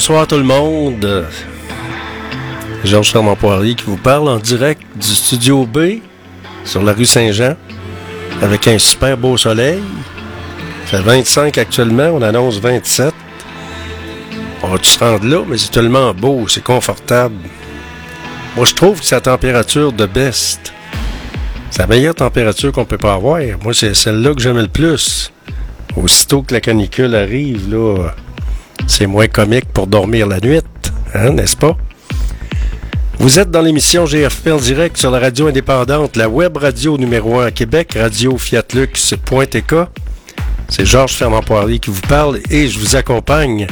Bonsoir tout le monde. Georges Fernand Poirier qui vous parle en direct du studio B sur la rue Saint-Jean avec un super beau soleil. Il fait 25 actuellement, on annonce 27. On va se rendre là, mais c'est tellement beau, c'est confortable. Moi, je trouve que c'est la température de best. C'est la meilleure température qu'on peut pas avoir. Moi, c'est celle-là que j'aime le plus. Aussitôt que la canicule arrive, là, c'est moins comique pour dormir la nuit, hein, n'est-ce pas? Vous êtes dans l'émission GFP direct sur la radio indépendante, la web radio numéro 1 à Québec, radio fiatlux.tk. C'est Georges Fernand Poirier qui vous parle et je vous accompagne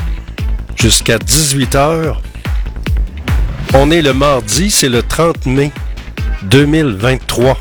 jusqu'à 18h. On est le mardi, c'est le 30 mai 2023.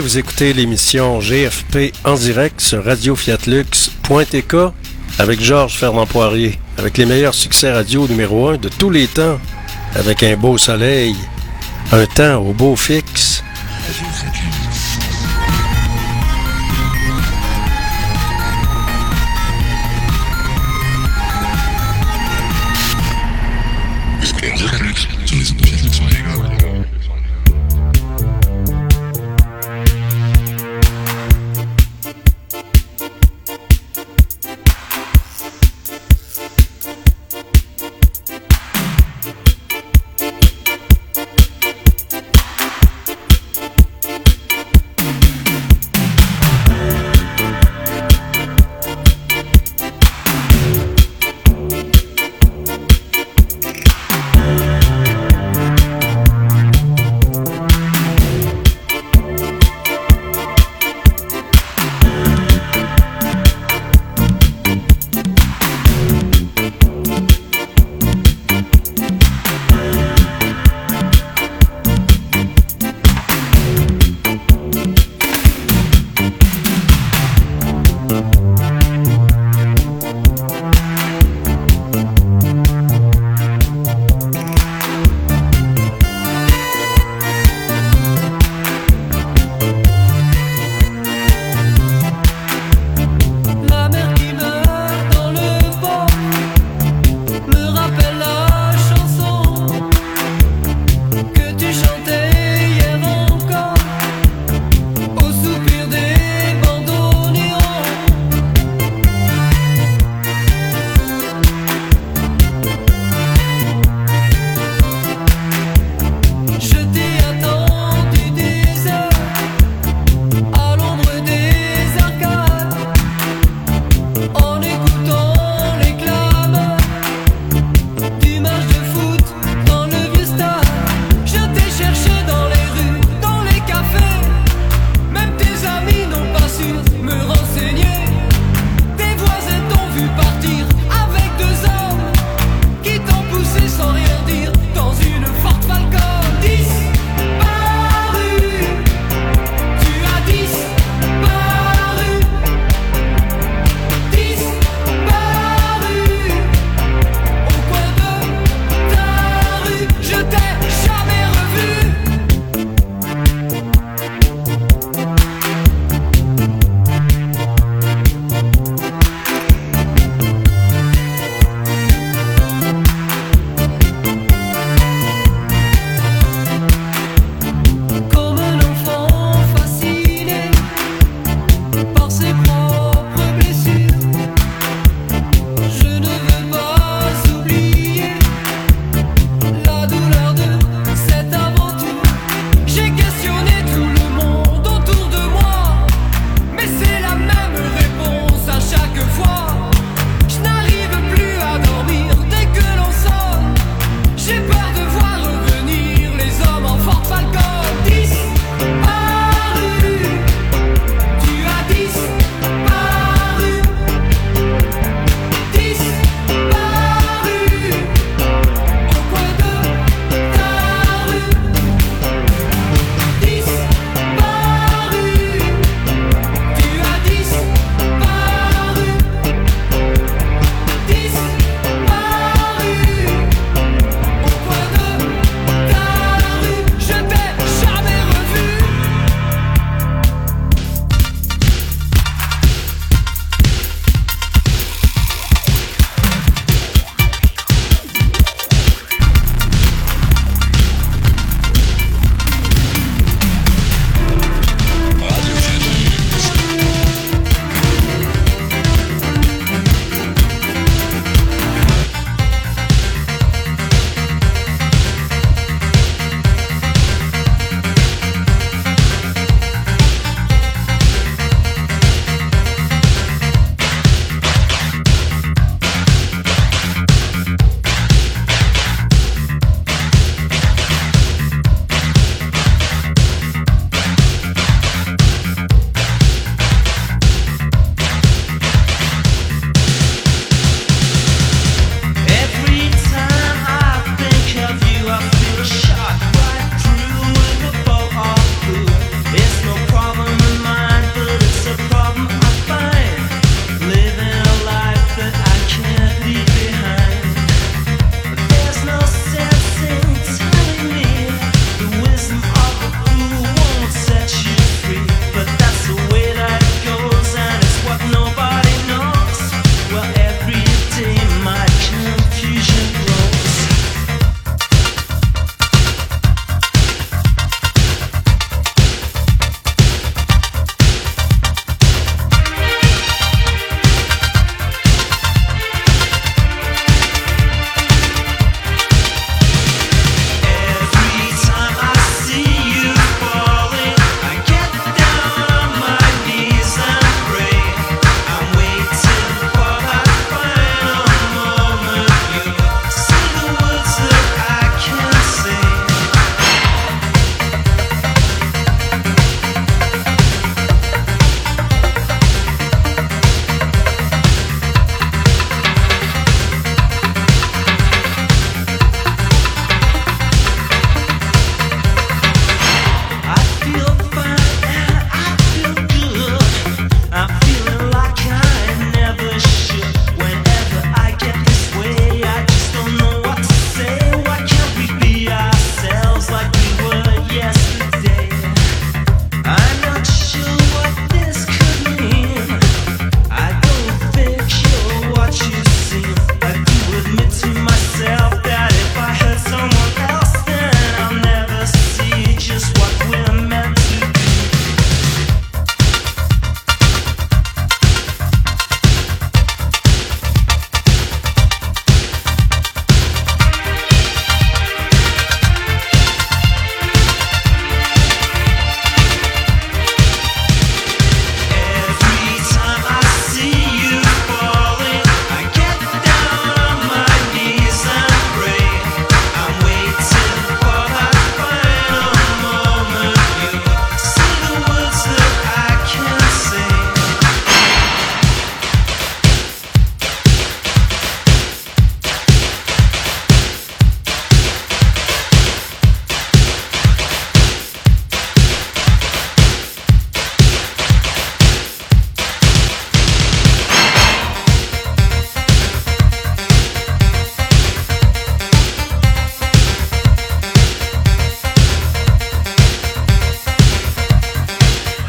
Vous écoutez l'émission GFP en direct sur radiofiatlux.tk avec Georges Fernand Poirier, avec les meilleurs succès radio numéro un de tous les temps, avec un beau soleil, un temps au beau fixe.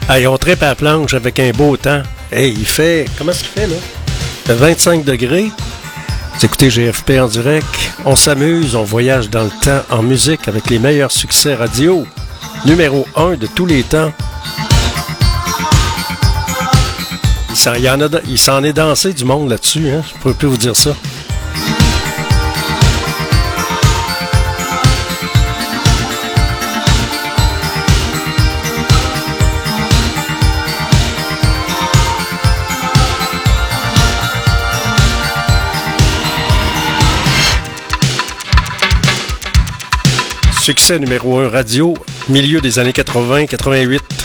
Hey, on tripe à la planche avec un beau temps. Hey, il fait. Comment est-ce qu'il fait, là? Il fait 25 degrés. Vous écoutez GFP en direct. On s'amuse, on voyage dans le temps en musique avec les meilleurs succès radio. Numéro 1 de tous les temps. Il s'en est dansé du monde là-dessus, hein? Je ne peux plus vous dire ça. Succès numéro 1 radio, milieu des années 80-88.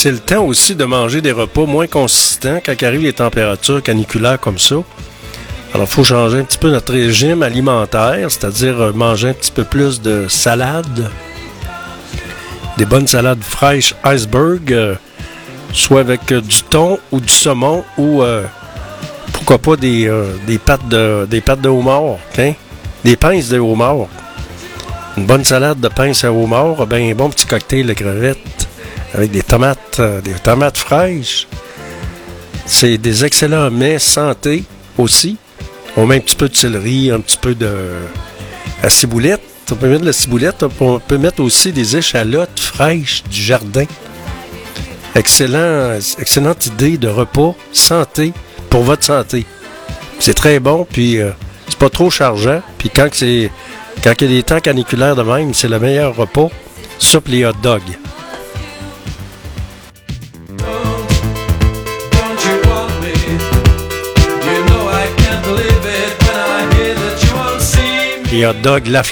C'est le temps aussi de manger des repas moins consistants quand arrivent les températures caniculaires comme ça. Alors, il faut changer un petit peu notre régime alimentaire, c'est-à-dire euh, manger un petit peu plus de salade, des bonnes salades fraîches iceberg, euh, soit avec euh, du thon ou du saumon ou pourquoi pas des, des, pâtes de, des pâtes de homard, hein? des pinces de homard. Une bonne salade de pinces à homard, ben un bon petit cocktail de crevettes avec des tomates, euh, des tomates fraîches. C'est des excellents mets santé aussi. On met un petit peu de céleri, un petit peu de la ciboulette. On peut mettre de la ciboulette. On peut mettre aussi des échalotes fraîches du jardin. Excellent, excellente idée de repas santé pour votre santé. C'est très bon, puis euh, c'est pas trop chargeant. Puis quand c'est quand il y a des temps caniculaires de même, c'est le meilleur repas. Soupe les hot dogs. Les hot La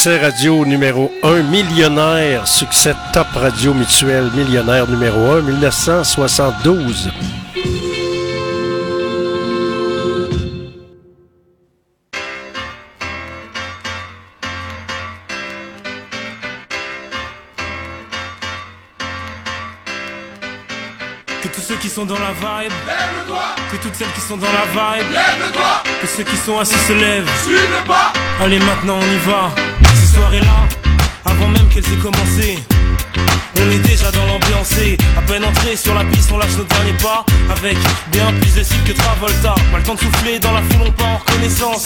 Succès radio numéro 1, millionnaire. Succès top radio mutuel, millionnaire numéro 1, 1972. Dans la vibe. Que toutes celles qui sont dans la vibe, lève-toi. Que ceux qui sont assis se lèvent, suis le pas. Allez, maintenant on y va. Ces soirées-là, avant même qu'elles aient commencé. On est déjà dans l'ambiance à peine entré sur la piste, on lâche nos derniers pas avec bien plus de style que Travolta. Pas le temps de souffler dans la foule, on part en reconnaissance.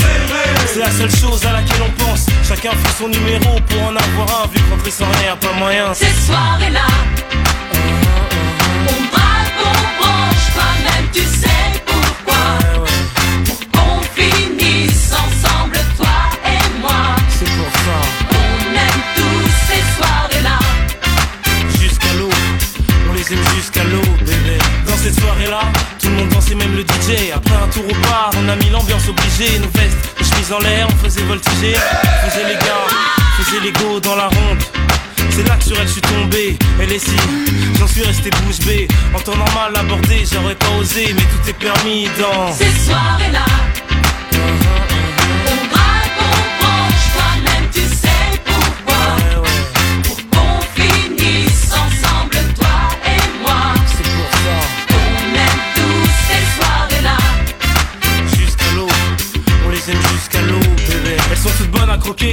C'est la seule chose à laquelle on pense. Chacun fait son numéro pour en avoir un, vu qu'entrer sans rien, pas moyen. Et cette soirée-là, on a mis l'ambiance obligée. Nos vestes, nos chemises en l'air, on faisait voltiger. Faisait les gars, faisait les go dans la ronde. C'est là que sur elle je suis tombé, elle est si, j'en suis resté bouche bée. En temps normal abordé, j'aurais pas osé, mais tout est permis dans. Ces soirées-là, on braque, on branche, toi-même tu sais pourquoi. Ouais, ouais, Pour qu'on finisse ensemble, toi et moi. c'est pour ça. On aime tous ces soirées-là. Jusqu'à l'eau, on les aime jusqu'à l'eau, bébé. Elles sont toutes bonnes à croquer,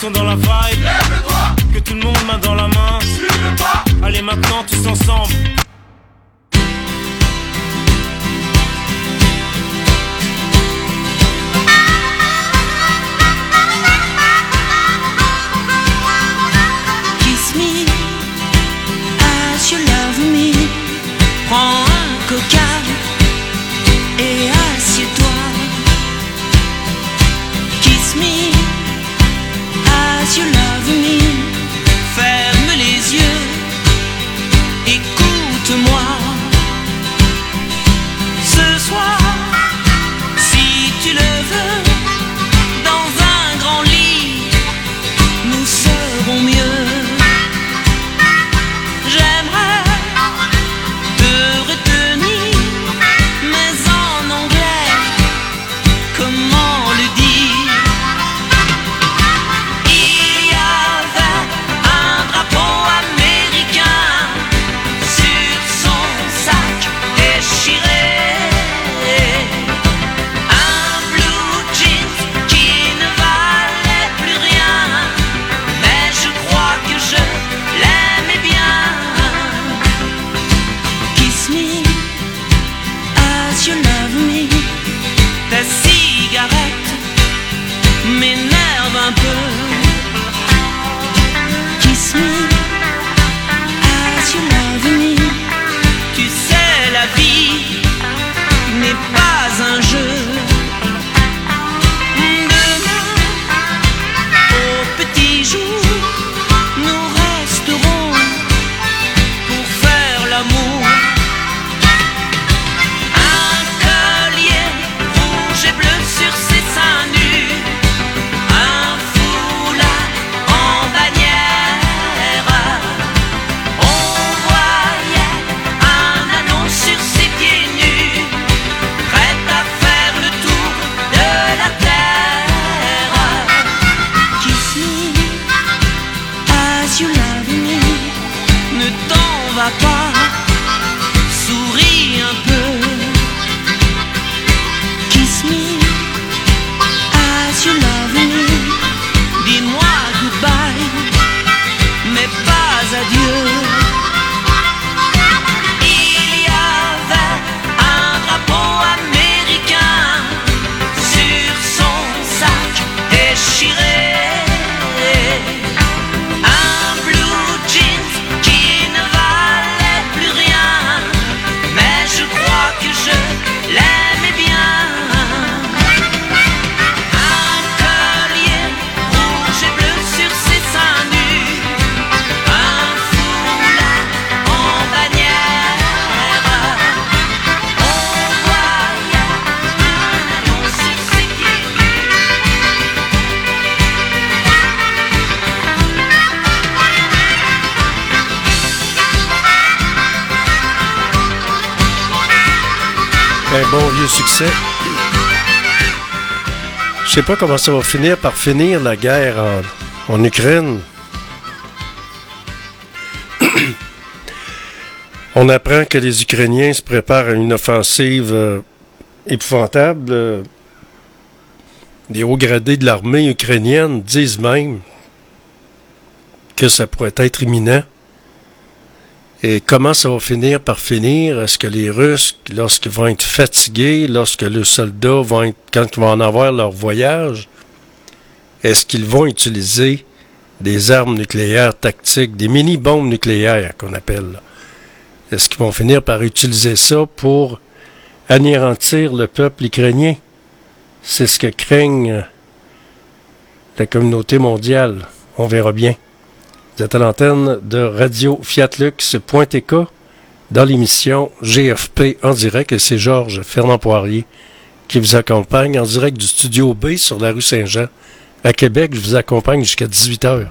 sont dans la vibe, que tout le monde main dans la main. Allez maintenant tous ensemble. Kiss me as you love me. Prends un coca et assieds-toi. Je sais pas comment ça va finir par finir la guerre en, Ukraine. On apprend que les Ukrainiens se préparent à une offensive euh, épouvantable. Les hauts gradés de l'armée ukrainienne disent même que ça pourrait être imminent. Et comment ça va finir par finir? Est-ce que les Russes, lorsqu'ils vont être fatigués, lorsque les soldats vont être, quand ils vont en avoir leur voyage, est-ce qu'ils vont utiliser des armes nucléaires tactiques, des mini-bombes nucléaires qu'on appelle? Est-ce qu'ils vont finir par utiliser ça pour anéantir le peuple ukrainien? C'est ce que craignent la communauté mondiale. On verra bien. Vous êtes à l'antenne de Radio Fiatlux.tk dans l'émission GFP en direct et c'est Georges Fernand Poirier qui vous accompagne en direct du studio B sur la rue Saint-Jean. À Québec, je vous accompagne jusqu'à 18h.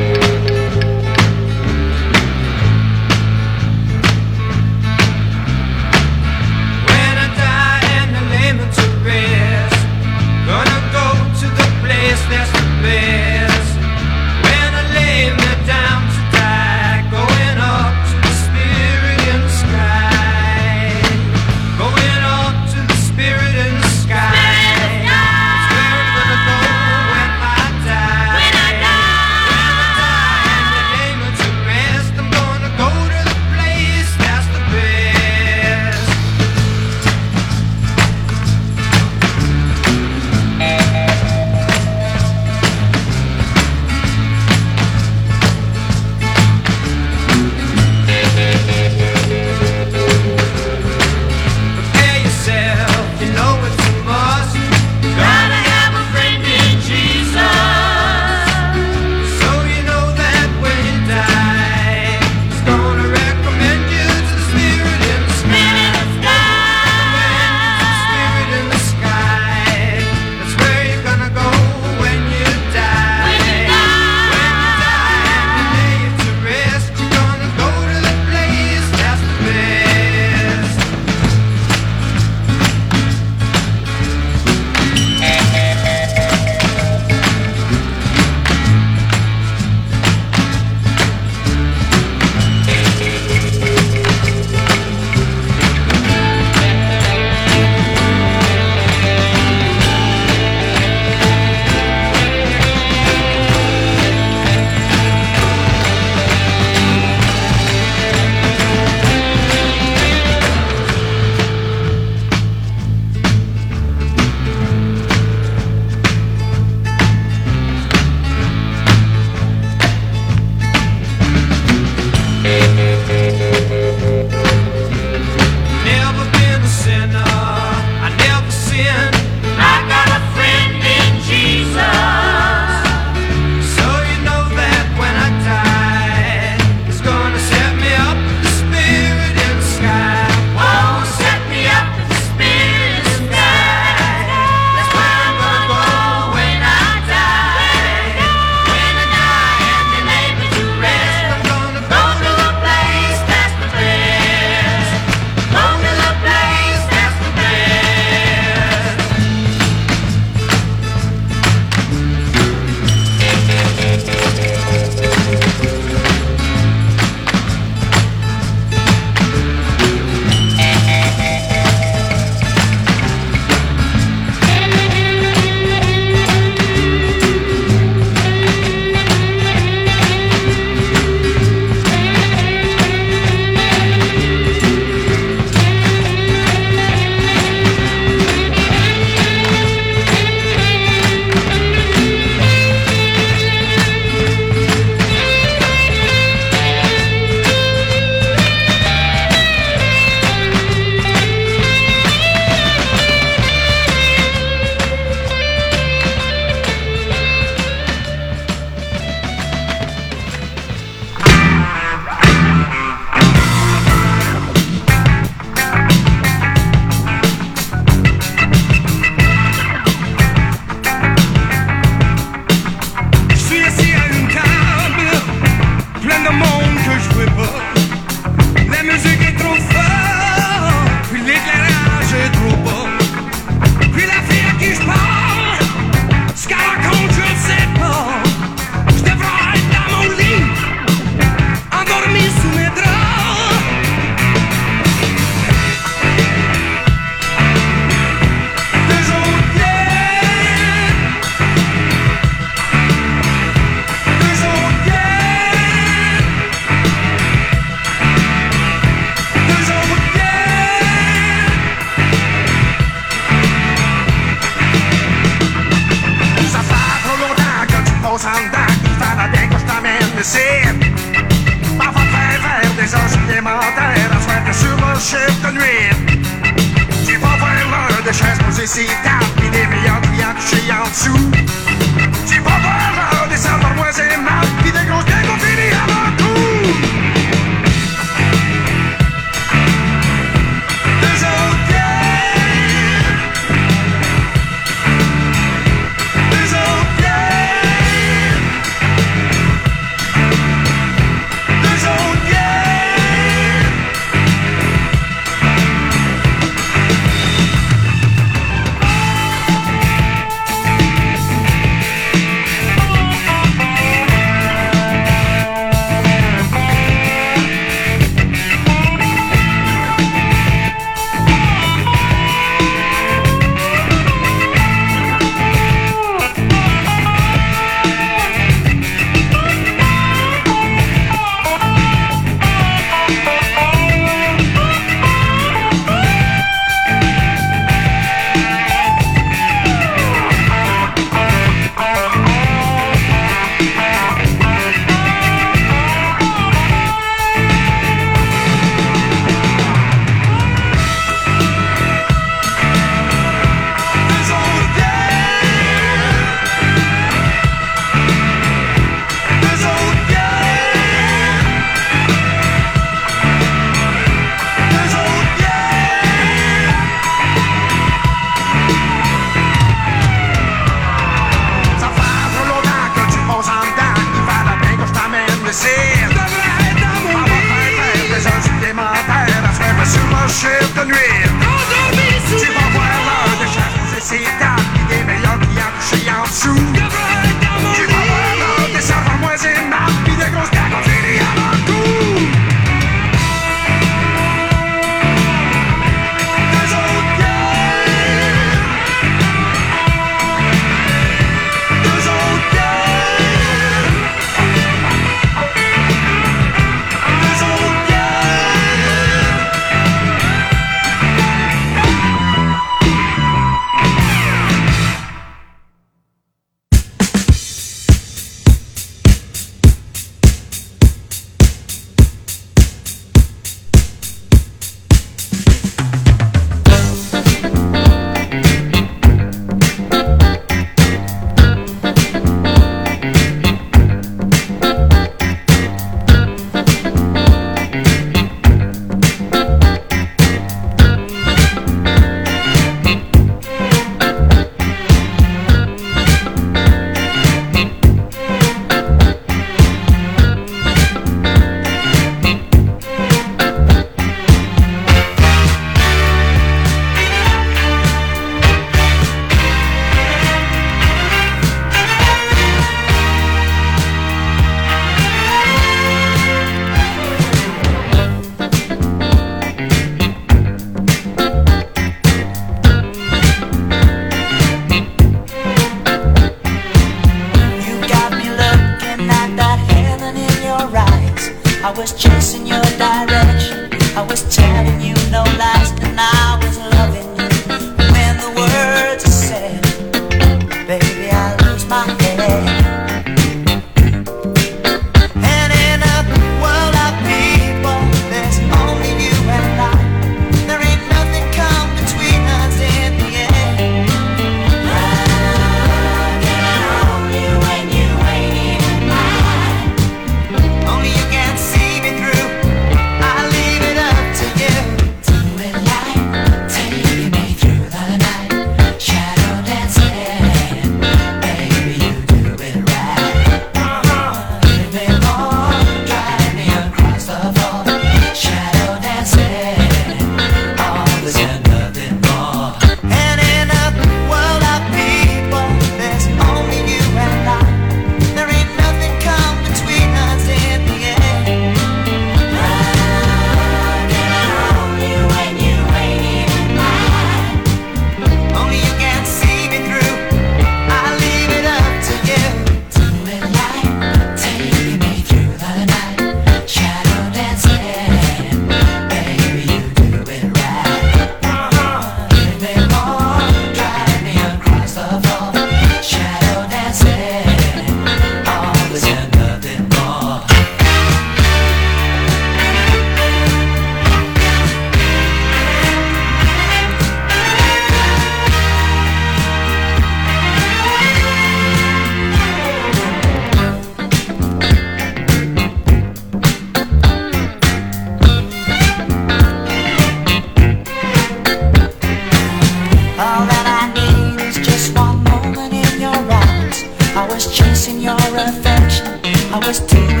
in your affection. I was too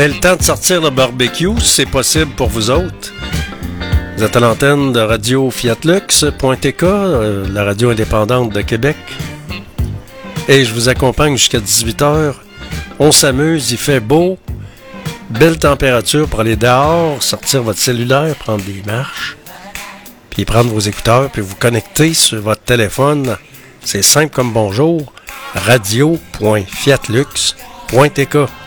C'est le temps de sortir le barbecue, si c'est possible pour vous autres. Vous êtes à l'antenne de Radio Fiatlux.tk, euh, la radio indépendante de Québec. Et je vous accompagne jusqu'à 18h. On s'amuse, il fait beau. Belle température pour aller dehors, sortir votre cellulaire, prendre des marches, puis prendre vos écouteurs, puis vous connecter sur votre téléphone. C'est simple comme bonjour. radio.fiatlux.tk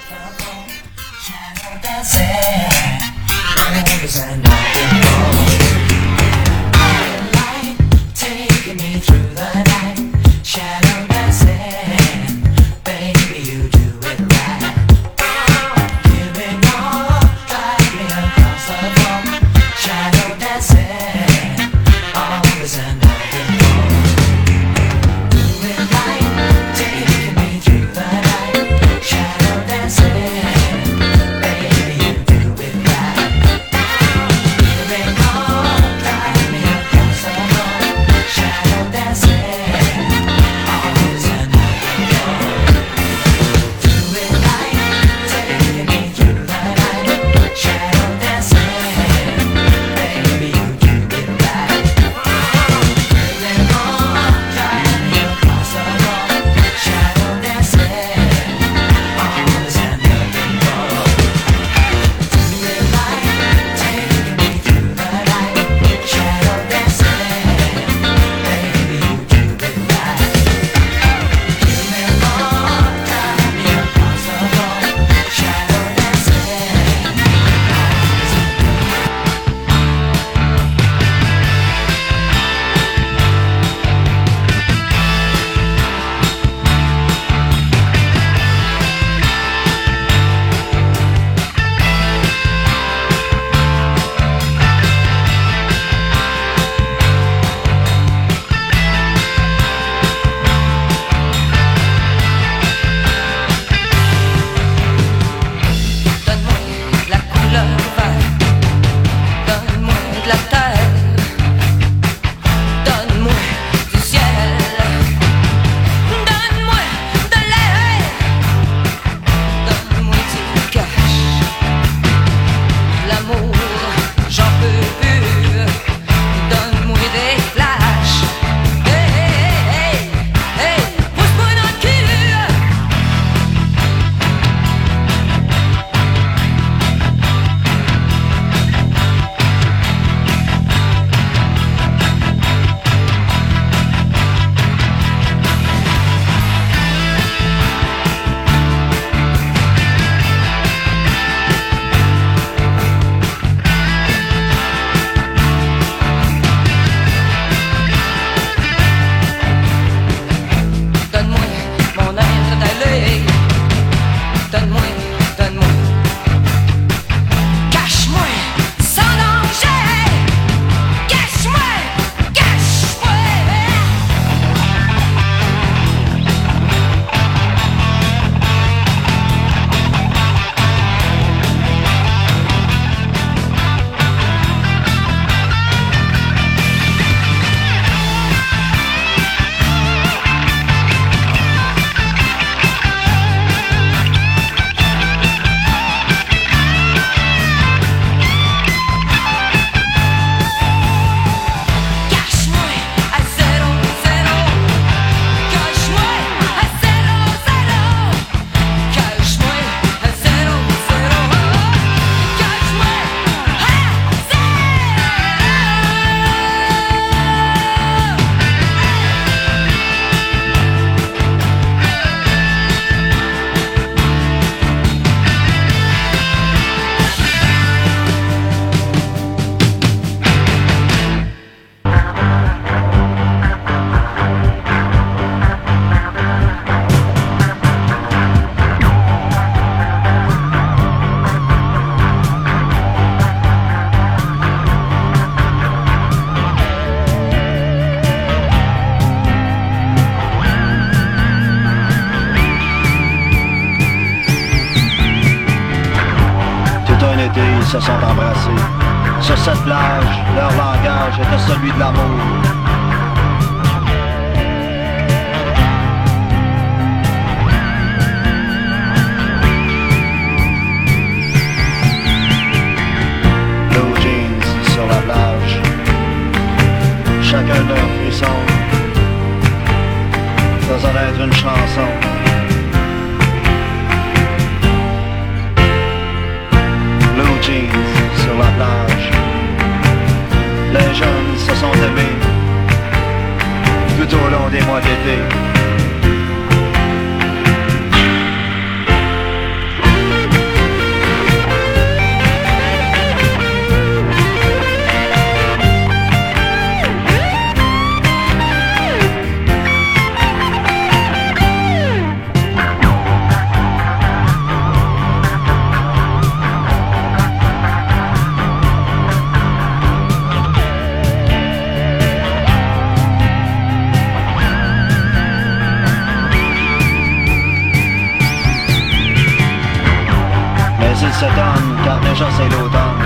Se donnent, car déjà c'est l'automne.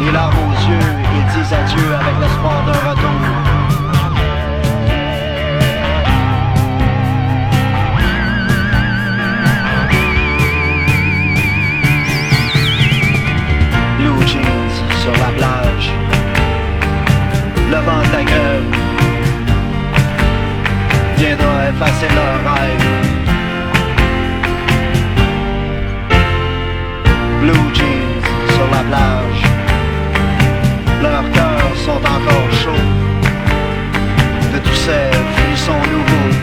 Les larmes aux yeux, ils disent adieu avec l'espoir d'un retour. sur la plage Le vent ta gueule Viendra effacer leurs rêves blue jeans sur la plage. Leurs cœurs sont encore chauds de tous ces frissons nouveaux.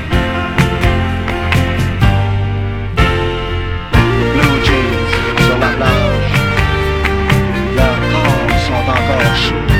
Blue jeans sur la plage. Leurs corps sont encore chauds.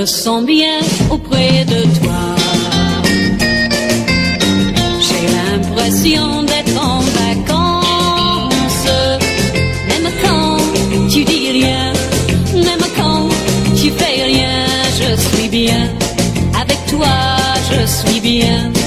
me sens bien auprès de toi. J'ai l'impression d'être en vacances, même quand tu dis rien, même quand tu fais rien, je suis bien. Avec toi, je suis bien.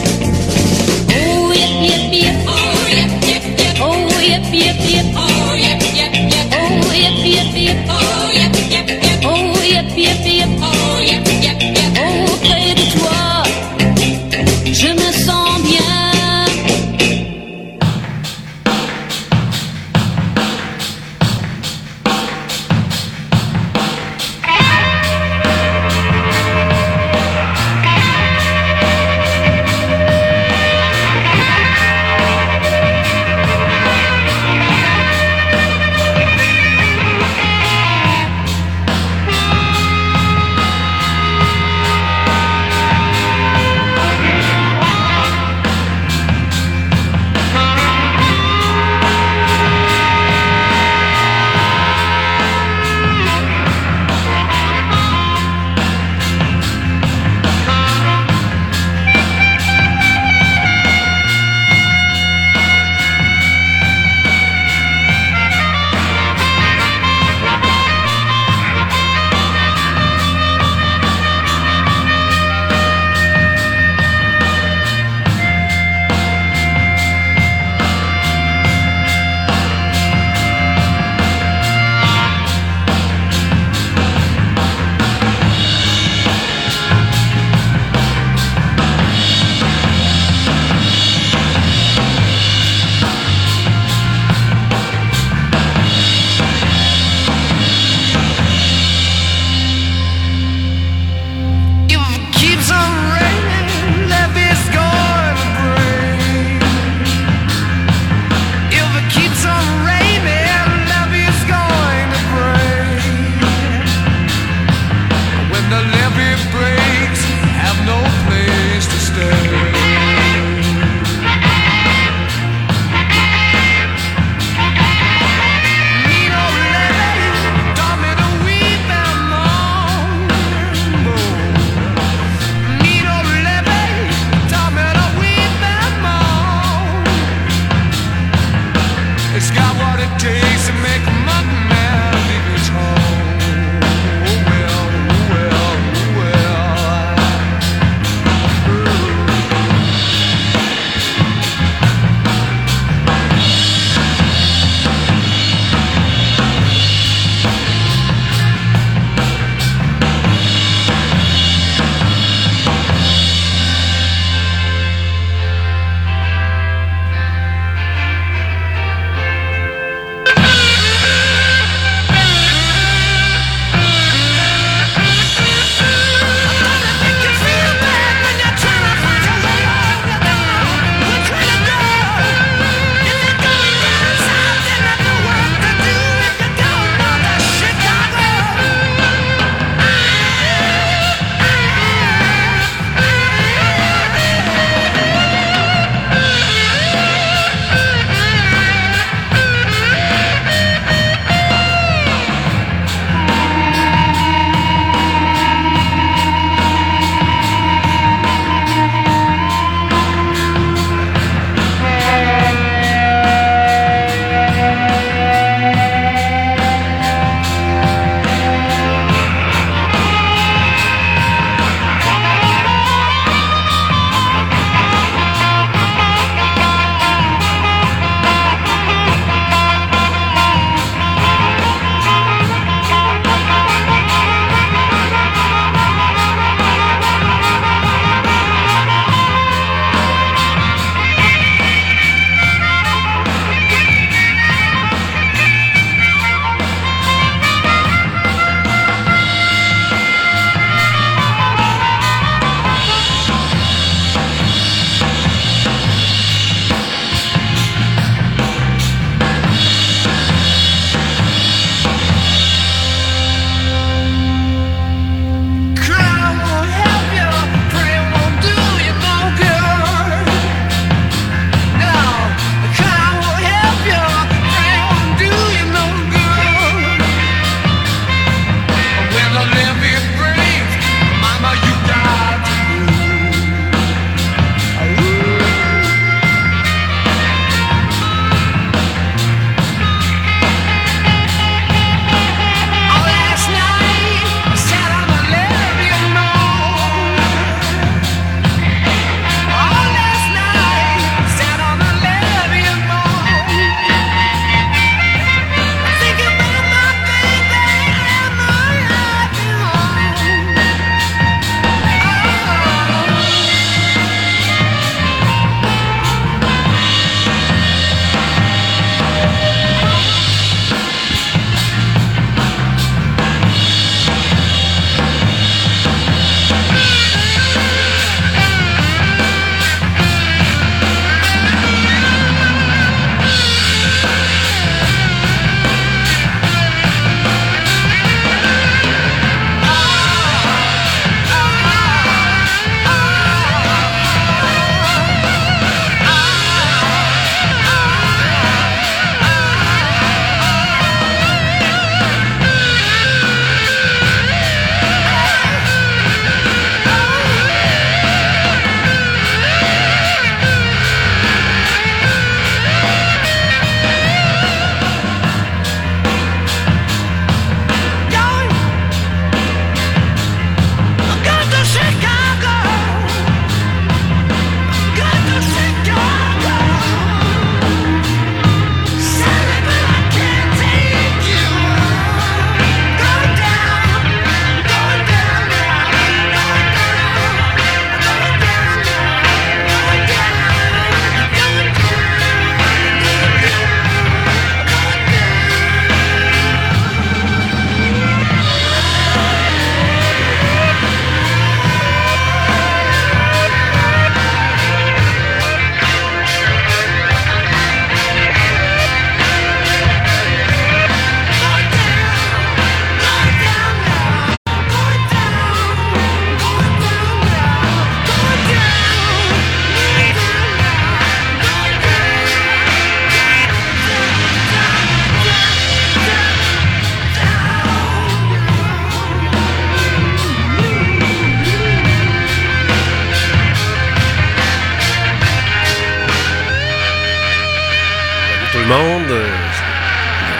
Euh,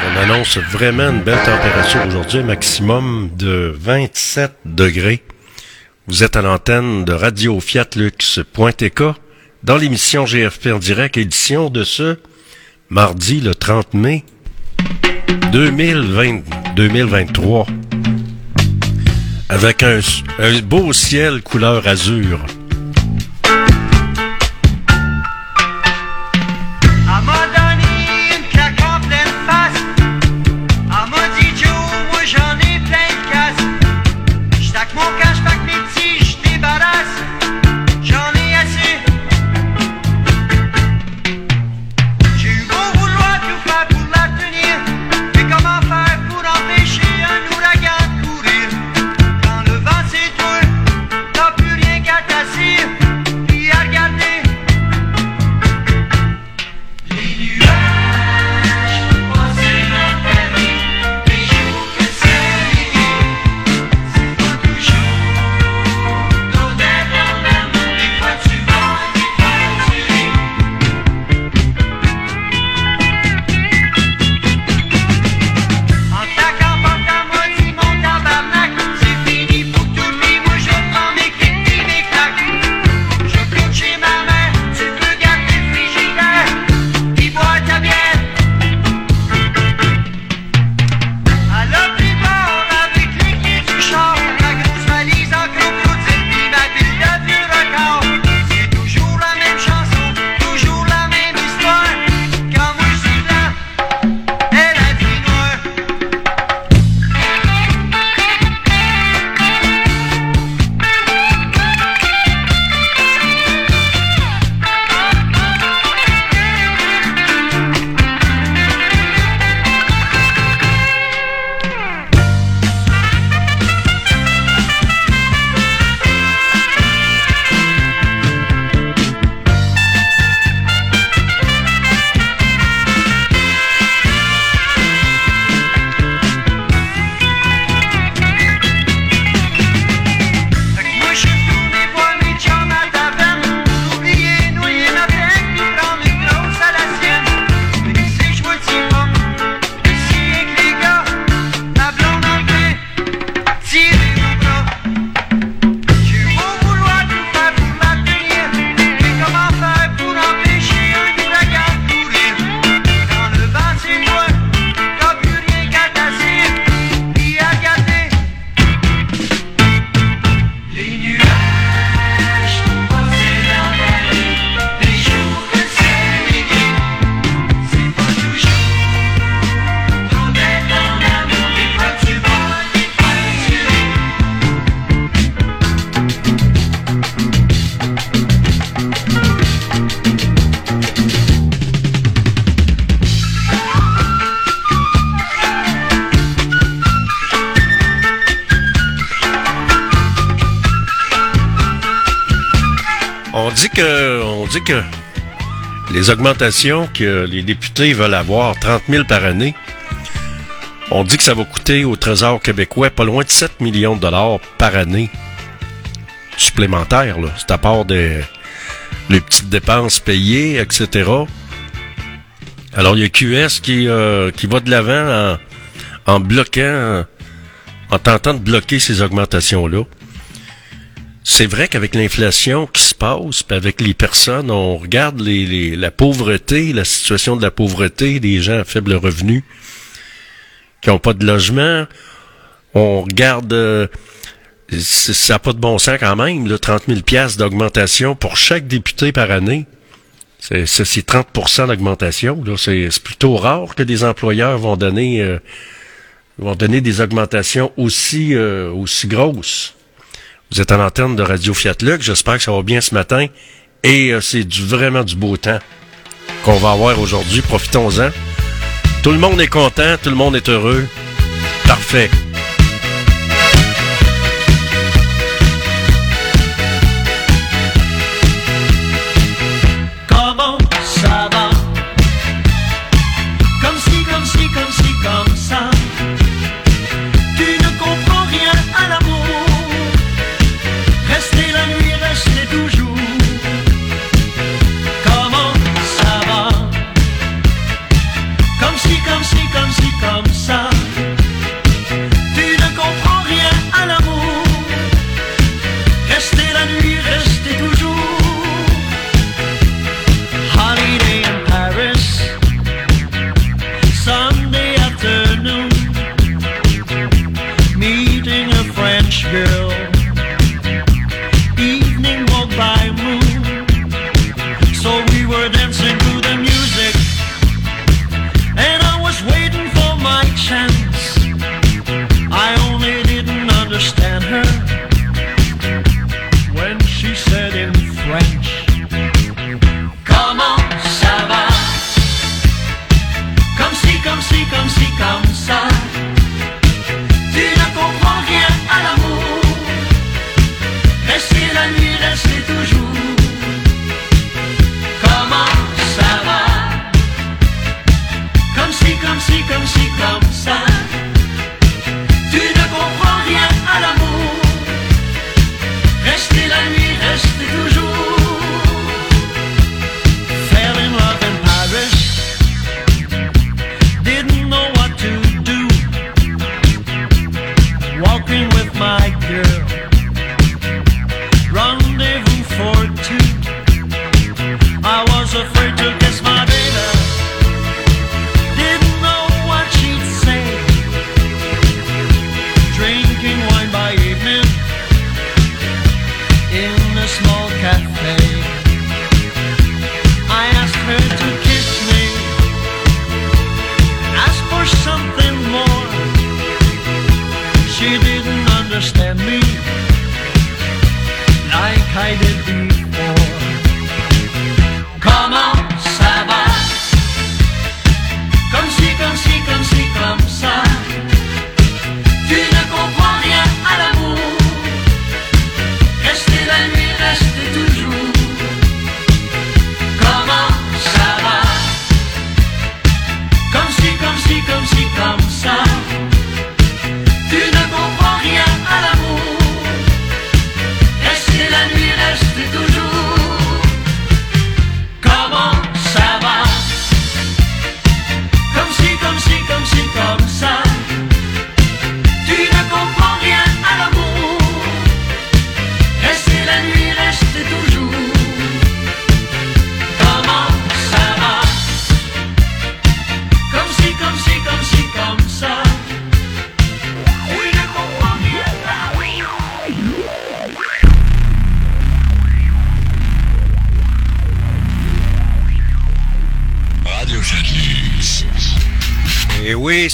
On annonce vraiment une belle température aujourd'hui, maximum de 27 degrés. Vous êtes à l'antenne de Radio Fiat Lux.tk dans l'émission GFP en direct, édition de ce mardi le 30 mai 2020, 2023. Avec un beau ciel couleur azur. Les augmentations que les députés veulent avoir, 30 000 par année, on dit que ça va coûter au Trésor québécois pas loin de 7 millions de dollars par année supplémentaires. C'est à part des les petites dépenses payées, etc. Alors, il y a QS qui, euh, qui va de l'avant en bloquant, en tentant de bloquer ces augmentations-là. C'est vrai qu'avec l'inflation qui se passe, puis avec les personnes, on regarde les, les- la pauvreté, la situation de la pauvreté des gens à faible revenu qui n'ont pas de logement. On regarde, euh, ça n'a pas de bon sens quand même, là, 30 000 piastres d'augmentation pour chaque député par année. C'est c'est- c'est 30% d'augmentation. C'est c'est plutôt rare que des employeurs vont donner, euh, vont donner des augmentations aussi, euh, aussi grosses. Vous êtes à l'antenne de Radio Fiat Lux. J'espère que ça va bien ce matin. Et euh, c'est vraiment du beau temps qu'on va avoir aujourd'hui. Profitons-en. Tout le monde est content, tout le monde est heureux. Parfait.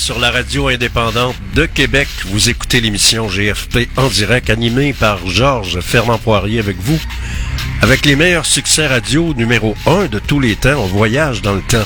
Sur la radio indépendante de Québec, vous écoutez l'émission GFP en direct animée par Georges Fernand Poirier avec vous. Avec les meilleurs succès radio numéro 1 de tous les temps, on voyage dans le temps.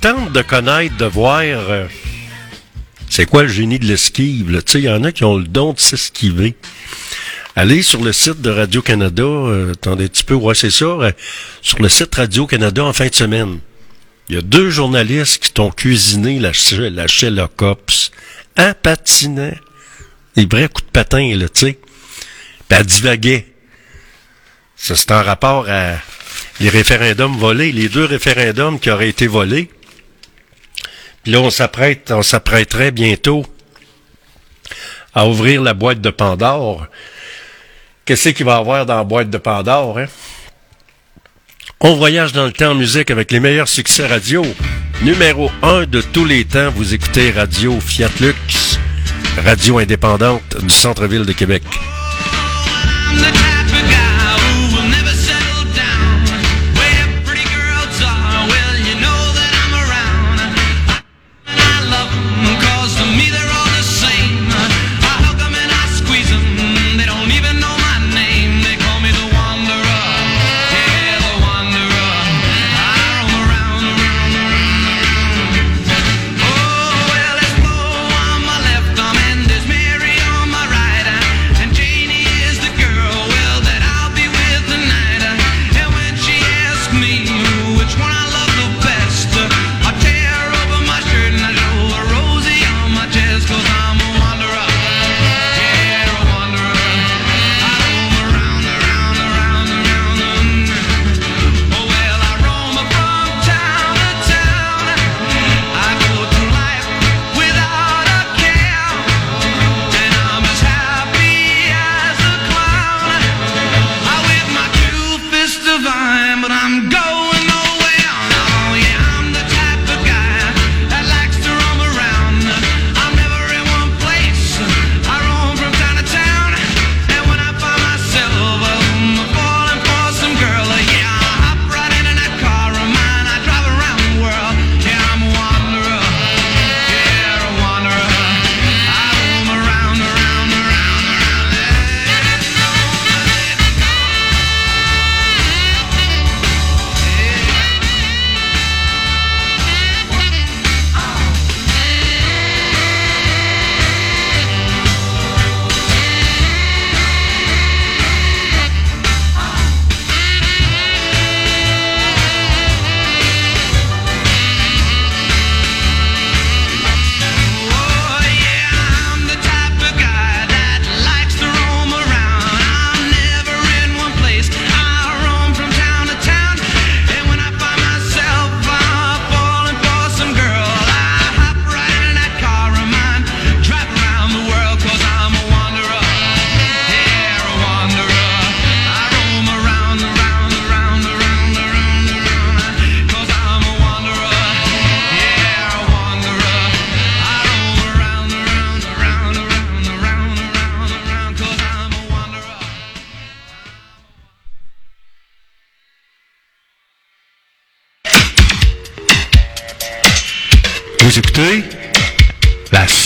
Tente de connaître, de voir euh, c'est quoi le génie de l'esquive? il y en a qui ont le don de s'esquiver. Allez sur le site de Radio-Canada, euh, attendez un petit peu, ouais, c'est ça, euh, sur le site Radio-Canada en fin de semaine. Il y a deux journalistes qui t'ont cuisiné la, la Sherlock Hops en patinant. Des vrais coups de patin, là, tu sais. Puis elle divaguait. Ça, c'est en rapport à les référendums volés, les deux référendums qui auraient été volés. Là, on s'apprête, on s'apprêterait bientôt à ouvrir la boîte de Pandore. Qu'est-ce qu'il va y avoir dans la boîte de Pandore, hein? On voyage dans le temps en musique avec les meilleurs succès radio. Numéro 1 de tous les temps, vous écoutez Radio Fiat Lux, radio indépendante du centre-ville de Québec.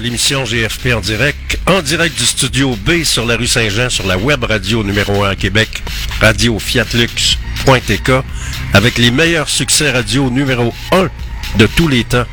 l'émission GFP en direct, en direct du studio B sur la rue Saint-Jean, sur la web radio numéro 1 à Québec, radiofiatlux.tk, avec les meilleurs succès radio numéro 1 de tous les temps.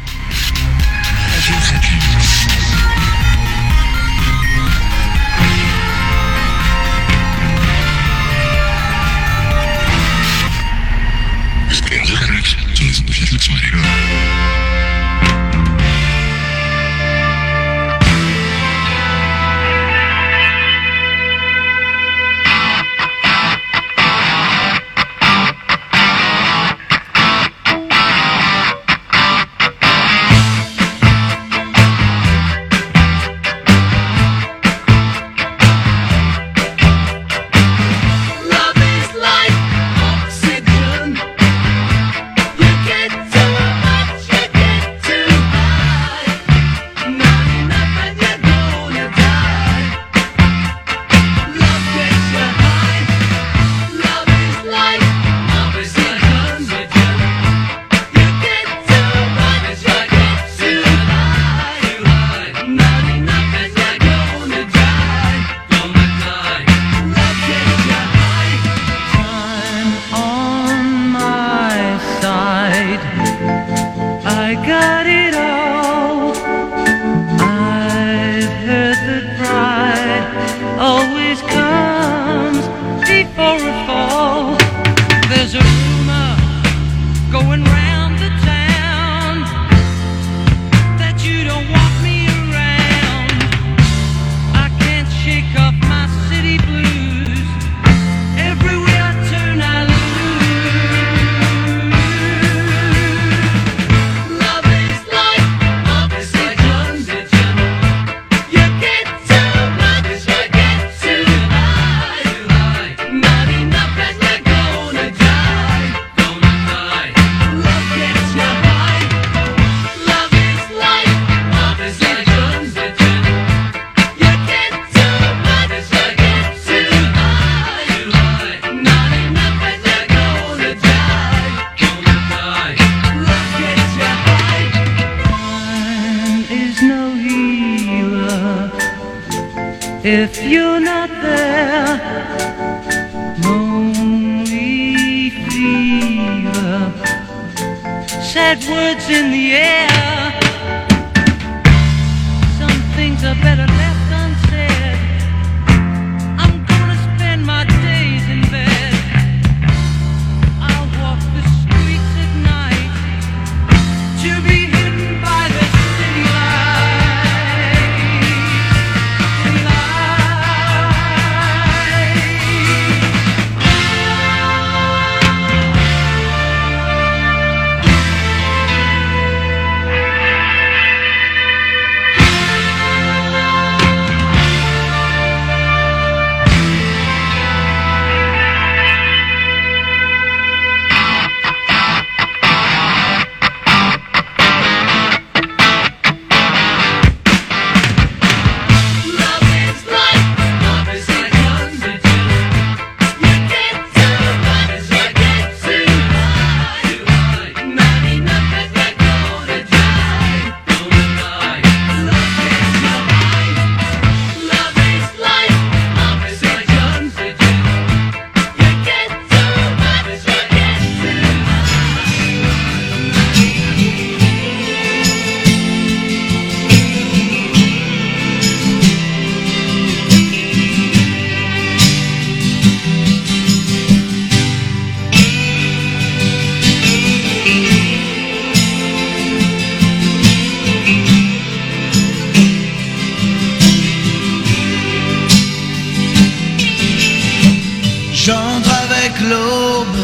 l'aube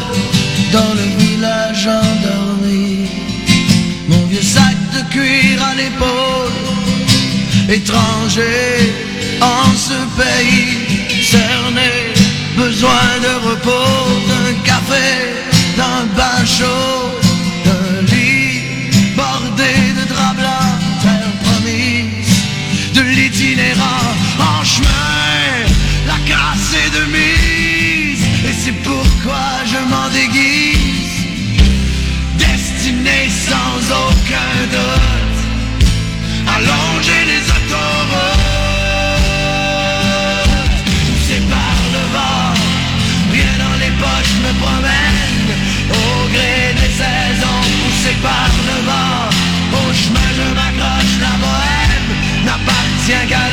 dans le village endormi. Mon vieux sac de cuir à l'épaule, étranger en ce pays cerné, besoin de repos, d'un café, d'un bain chaud, d'un lit bordé de draps blancs, terre promise, de l'itinérant en chemin. déguise, destinée sans aucun doute à les autoroutes. Poussé par le vent, rien dans les poches me promène, au gré des saisons, poussé par le vent, au chemin je m'accroche, la bohème n'appartient qu'à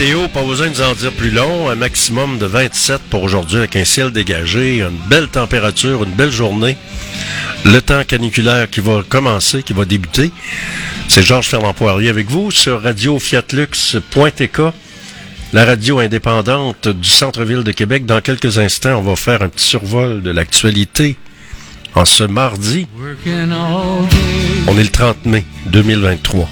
météo, pas besoin de nous en dire plus long. Un maximum de 27 pour aujourd'hui avec un ciel dégagé, une belle température, une belle journée. Le temps caniculaire qui va commencer, qui va débuter. C'est Georges Fernand Poirier avec vous sur Radio Fiatlux.tk, la radio indépendante du centre-ville de Québec. Dans quelques instants, on va faire un petit survol de l'actualité en ce mardi. On est le 30 mai 2023.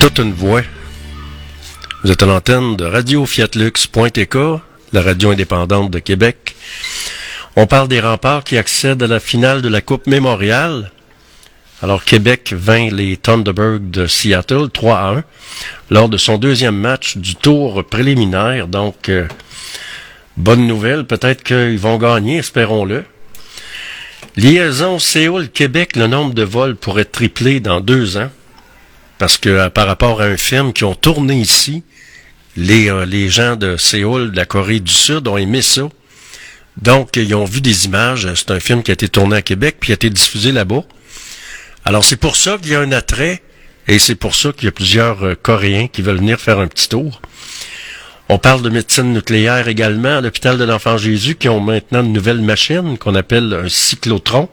Toute une voix. Vous êtes à l'antenne de Radio Fiatlux.tk, la radio indépendante de Québec. On parle des remparts qui accèdent à la finale de la Coupe Mémorial. Alors, Québec vainc les Thunderbirds de Seattle 3 à 1 lors de son deuxième match du tour préliminaire. Donc, euh, bonne nouvelle. Peut-être qu'ils vont gagner, espérons-le. Liaison Séoul-Québec, le nombre de vols pourrait tripler dans deux ans. Parce que euh, par rapport à un film qui ont tourné ici, les, euh, les gens de Séoul, de la Corée du Sud, ont aimé ça. Donc, ils ont vu des images. C'est un film qui a été tourné à Québec, puis a été diffusé là-bas. Alors, c'est pour ça qu'il y a un attrait, et c'est pour ça qu'il y a plusieurs euh, Coréens qui veulent venir faire un petit tour. On parle de médecine nucléaire également à l'hôpital de l'Enfant Jésus qui ont maintenant une nouvelle machine qu'on appelle un cyclotron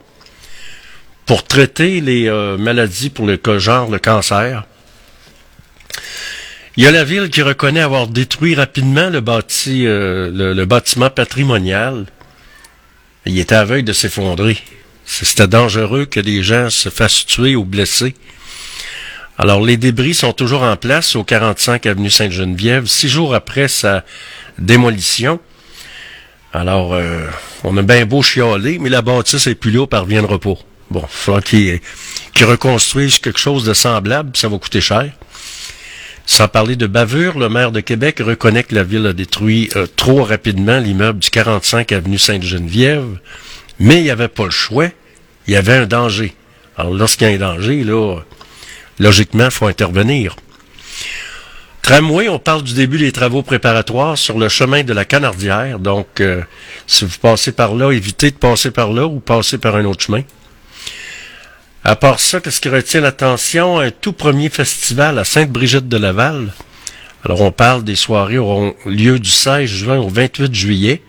pour traiter les euh, maladies pour le genre le cancer. Il y a la ville qui reconnaît avoir détruit rapidement le, euh, bâtiment patrimonial. Il était à veille de s'effondrer. C'était dangereux que des gens se fassent tuer ou blesser. Alors, les débris sont toujours en place au 45 avenue Sainte-Geneviève, six jours après sa démolition. Alors, euh, on a bien beau chialer, mais la bâtisse est plus là, elle reviendra pas. Bon, il faudra qu'ils reconstruisent quelque chose de semblable, ça va coûter cher. Sans parler de bavure, le maire de Québec reconnaît que la ville a détruit euh, trop rapidement l'immeuble du 45 avenue Sainte-Geneviève, mais il n'y avait pas le choix, il y avait un danger. Alors lorsqu'il y a un danger, là, logiquement, il faut intervenir. Tramway, on parle du début des travaux préparatoires sur le chemin de la Canardière. Donc, euh, si vous passez par là, évitez de passer par là ou passez par un autre chemin. À part ça, qu'est-ce qui retient l'attention? Un tout premier festival à Sainte-Brigitte de Laval. Alors, on parle des soirées auront lieu du 16 juin au 28 juillet,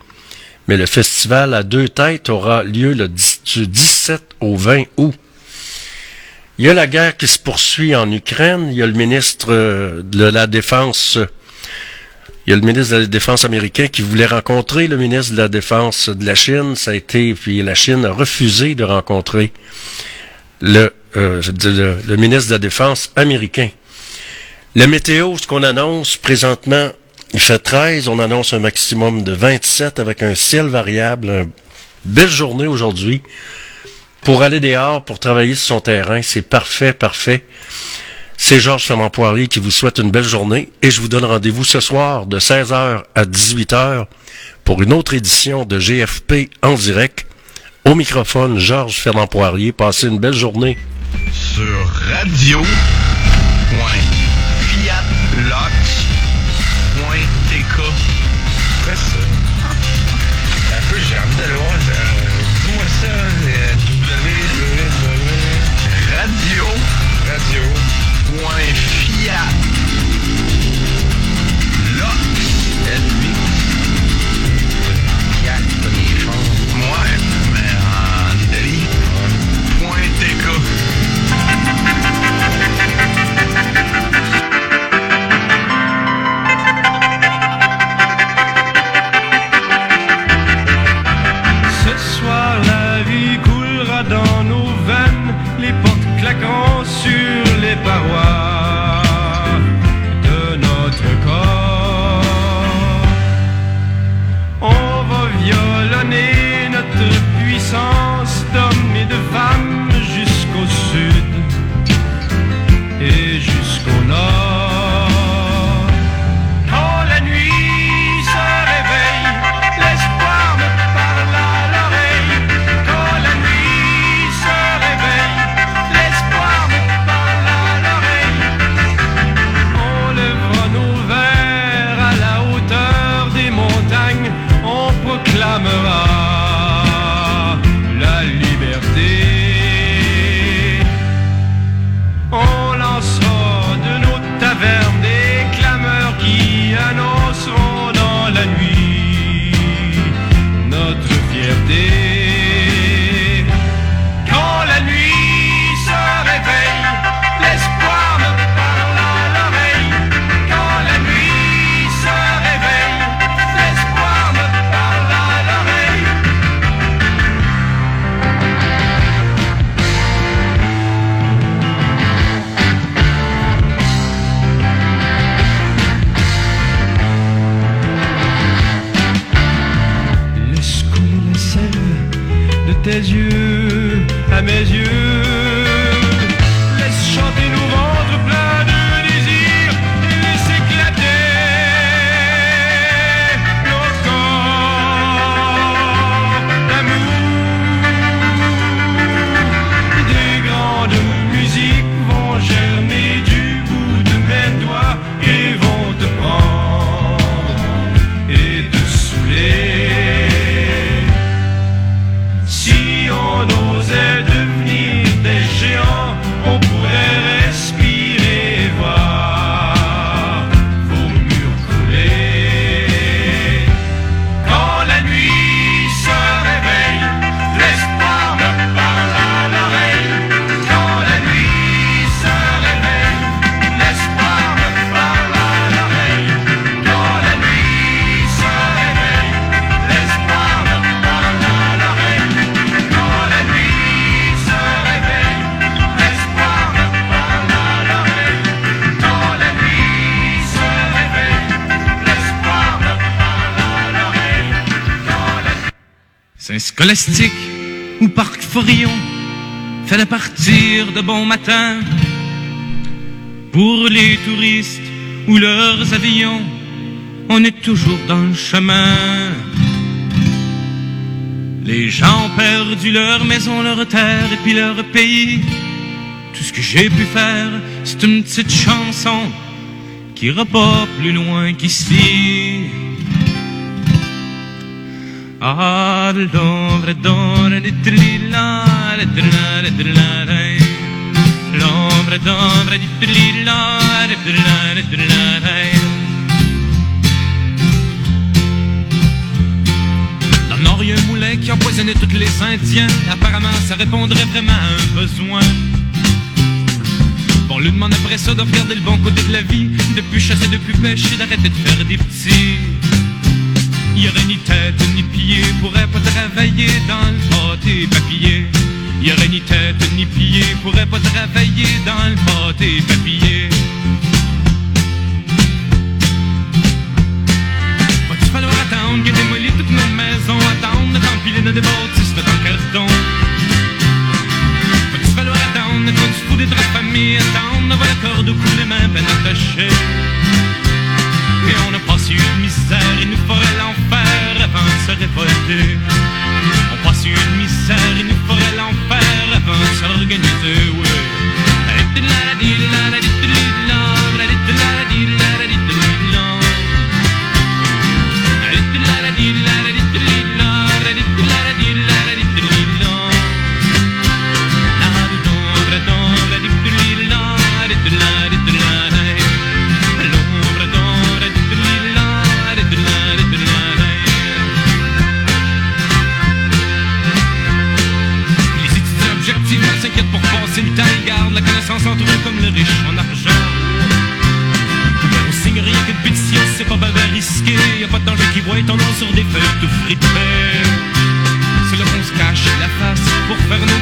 mais le festival à deux têtes aura lieu le 10 du 17 au 20 août. Il y a la guerre qui se poursuit en Ukraine. Il y a le ministre euh, de la Défense. Il y a le ministre de la Défense américain qui voulait rencontrer le ministre de la Défense de la Chine. Ça a été, puis la Chine a refusé de rencontrer le, euh, ministre de la Défense américain. La météo, ce qu'on annonce présentement, il fait 13. On annonce un maximum de 27 avec un ciel variable. Une belle journée aujourd'hui pour aller dehors, pour travailler sur son terrain. C'est parfait, parfait. C'est Georges Fernand Poirier qui vous souhaite une belle journée et je vous donne rendez-vous ce soir de 16h à 18h pour une autre édition de GFP en direct. Au microphone, Georges Fernand Poirier. Passez une belle journée. sur radio. Un scolastique ou parc Forillon fallait partir de bon matin pour les touristes ou leurs avions. On est toujours dans le chemin. Les gens ont perdu leur maison, leur terre et puis leur pays. Tout ce que j'ai pu faire, c'est une petite chanson qui ira pas plus loin qu'ici. Ah, l'ombre d'ombre di trilla, di trilla, di trilla. L'ombre d'ombre di trilla, di trilla, trilla. Dans le Nord, il y a un moulin qui empoisonnait tous les Indiens. Apparemment, ça répondrait vraiment à un besoin. Bon, lui demande après ça de regarder le bon côté de la vie, de plus chasser, de plus pêcher, d'arrêter de faire des petits. Y aurait ni tête ni pied, pourrait pas travailler dans le pâté papier. Y aurait ni tête ni pied, pourrait pas travailler dans le pâté papier. Va-tu falloir attendre que démolit toutes nos maisons, attendre d'empiler nos bâtisses dans le carton? Va-tu falloir attendre quand tu fous des draps famille, attendre d'avoir la corde au cou, les mains ben attachées? On a passé une misère, il nous ferait l'enfer avant de se révolter. On passe une misère, il nous ferait l'enfer avant de s'organiser, danger qui voit étendant sur des feuilles tout fritées. C'est là qu'on se cache la face pour faire nos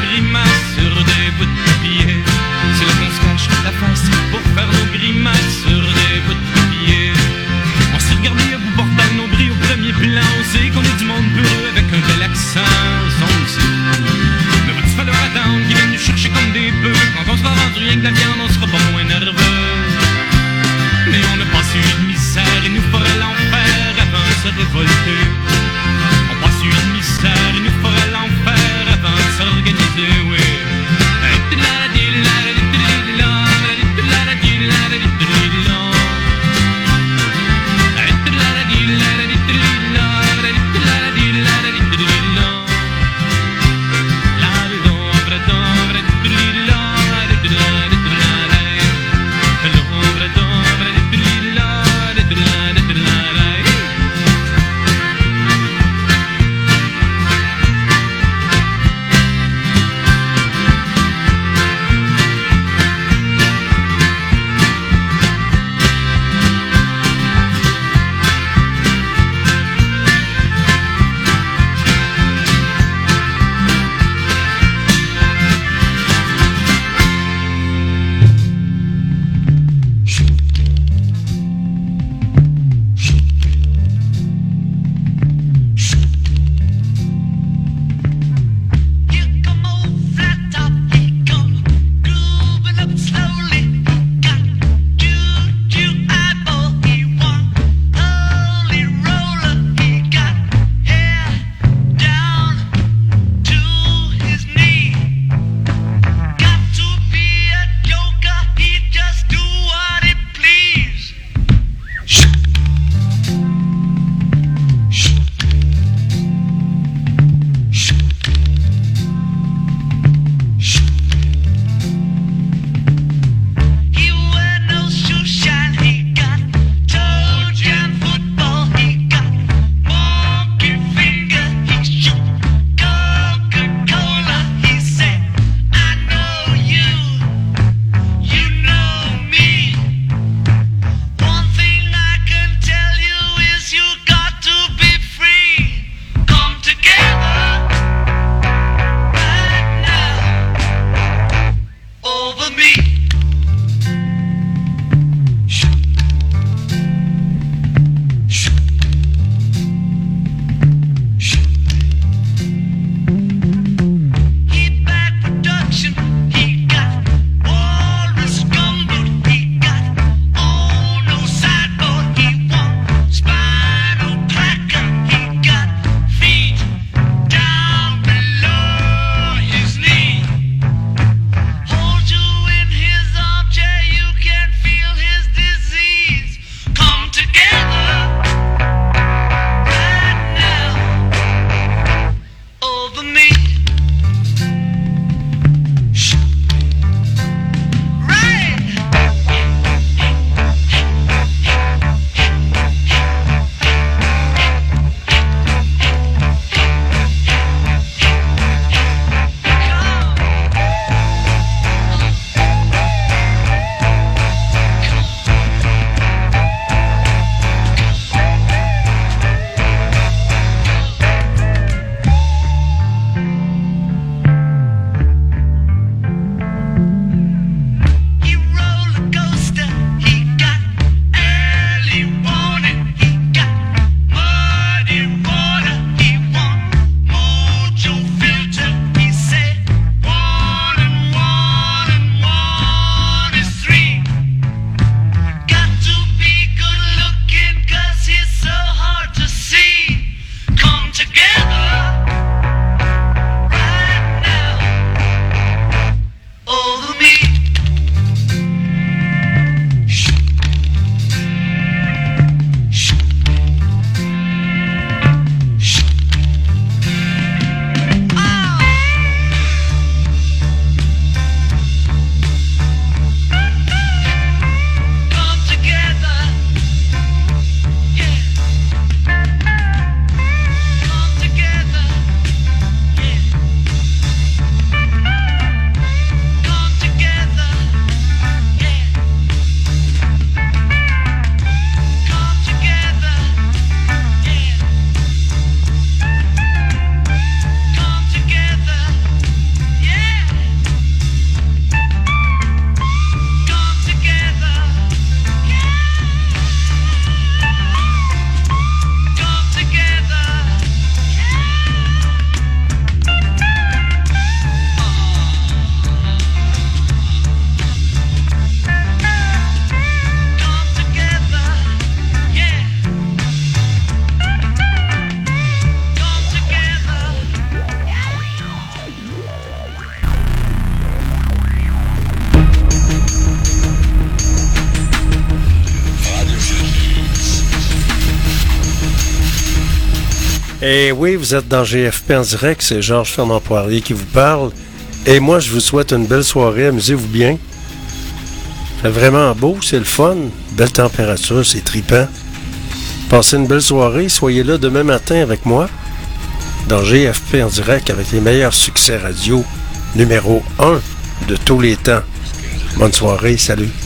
vous êtes dans GFP en direct, c'est Georges Fernand Poirier qui vous parle. Et moi, je vous souhaite une belle soirée, amusez-vous bien. C'est vraiment beau, c'est le fun, belle température, c'est tripant. Passez une belle soirée, soyez là demain matin avec moi dans GFP en direct avec les meilleurs succès radio numéro 1 de tous les temps. Bonne soirée, salut.